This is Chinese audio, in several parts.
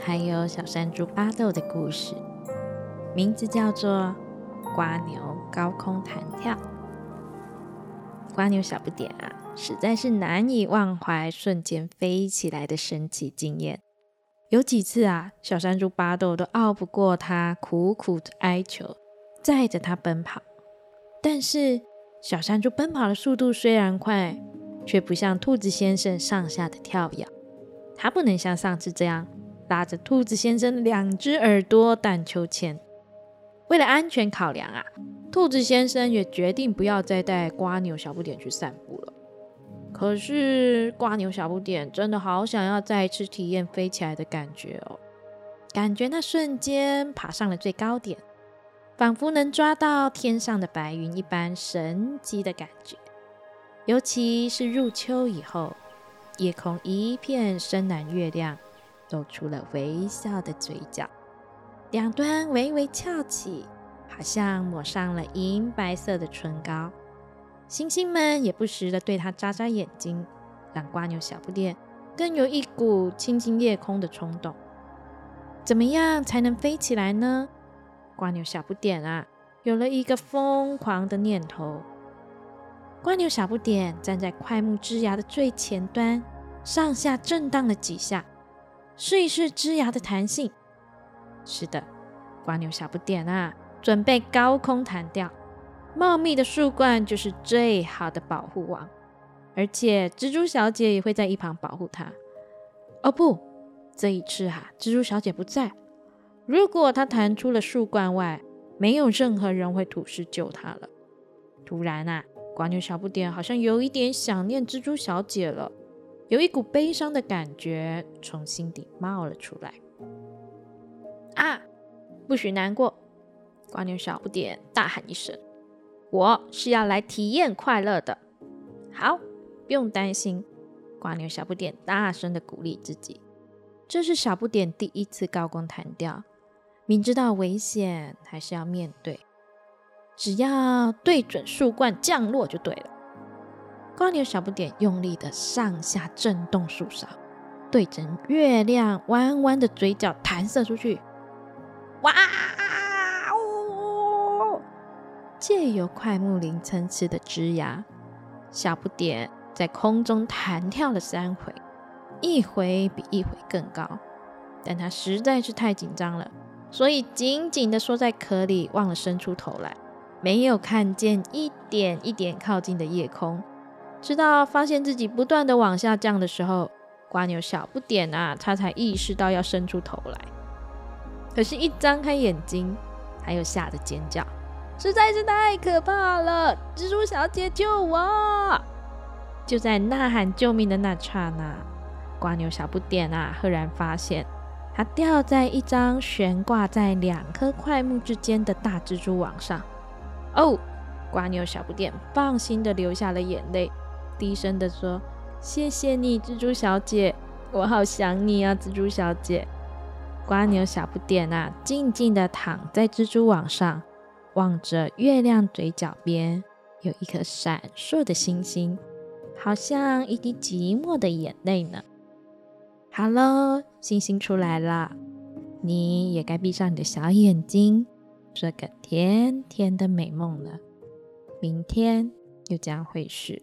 还有小山猪巴豆的故事，名字叫做《瓜牛高空弹跳》。瓜牛小不点啊，实在是难以忘怀瞬间飞起来的神奇经验。有几次啊，小山猪巴豆都拗不过它，苦苦的哀求，载着它奔跑。但是小山猪奔跑的速度虽然快，却不像兔子先生上下的跳跃。它不能像上次这样。拉着兔子先生两只耳朵荡秋千。为了安全考量啊，兔子先生也决定不要再带瓜牛小不点去散步了。可是瓜牛小不点真的好想要再一次体验飞起来的感觉哦，感觉那瞬间爬上了最高点，仿佛能抓到天上的白云一般神奇的感觉。尤其是入秋以后，夜空一片深蓝月亮。露出了微笑的嘴角，两端微微翘起，好像抹上了银白色的唇膏。星星们也不时的对它眨眨眼睛，让瓜牛小不点更有一股亲近夜空的冲动。怎么样才能飞起来呢？瓜牛小不点啊，有了一个疯狂的念头。瓜牛小不点站在快木枝芽的最前端，上下震荡了几下。试一试枝芽的弹性。是的，瓜牛小不点啊，准备高空弹跳。茂密的树冠就是最好的保护网，而且蜘蛛小姐也会在一旁保护它。哦不，这一次哈，蜘蛛小姐不在。如果它弹出了树冠外，没有任何人会吐丝救它了。突然啊，瓜牛小不点好像有一点想念蜘蛛小姐了。有一股悲伤的感觉从心底冒了出来。啊，不许难过！瓜牛小不点大喊一声：“我是要来体验快乐的。”好，不用担心。瓜牛小不点大声的鼓励自己。这是小不点第一次高空弹跳，明知道危险还是要面对，只要对准树冠降落就对了。瓜牛小不点用力的上下震动树梢，对着月亮弯弯的嘴角弹射出去。哇哦！借由快木林参差的枝芽，小不点在空中弹跳了三回，一回比一回更高。但它实在是太紧张了，所以紧紧的缩在壳里，忘了伸出头来，没有看见一点一点靠近的夜空。直到发现自己不断的往下降的时候，瓜牛小不点啊，他才意识到要伸出头来。可是，一张开眼睛，他又吓得尖叫，实在是太可怕了！蜘蛛小姐救我！就在呐喊救命的那刹那，瓜牛小不点啊，赫然发现他掉在一张悬挂在两棵块木之间的大蜘蛛网上。哦，瓜牛小不点放心的流下了眼泪。低声的说：“谢谢你，蜘蛛小姐，我好想你啊，蜘蛛小姐。”瓜牛小不点啊，静静的躺在蜘蛛网上，望着月亮嘴角边有一颗闪烁的星星，好像一滴寂寞的眼泪呢。好喽，星星出来了，你也该闭上你的小眼睛，做个甜甜的美梦了。明天又将会是。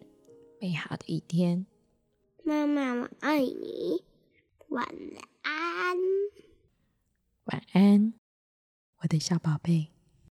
美好的一天，妈妈，我爱你，晚安，晚安，我的小宝贝。